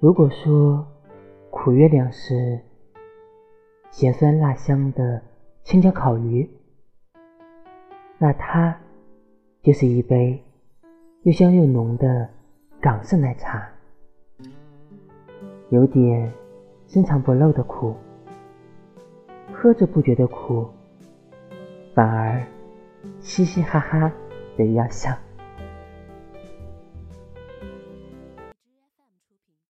如果说苦月亮是咸酸辣香的青椒烤鱼，那它就是一杯又香又浓的港式奶茶。有点深藏不露的苦，喝着不觉得苦，反而嘻嘻哈哈的要笑。